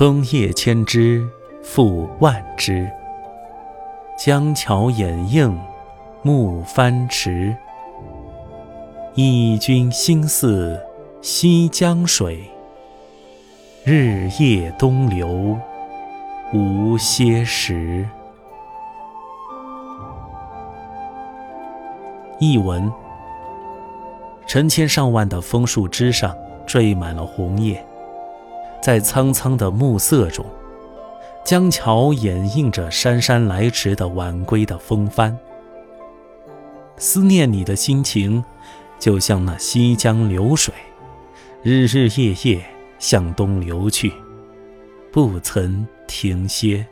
枫叶千枝，复万枝。江桥掩映，暮帆迟。忆君心似西江水，日夜东流无歇时。译文：成千上万的枫树枝上缀满了红叶，在苍苍的暮色中。江桥掩映着姗姗来迟的晚归的风帆，思念你的心情，就像那西江流水，日日夜夜向东流去，不曾停歇。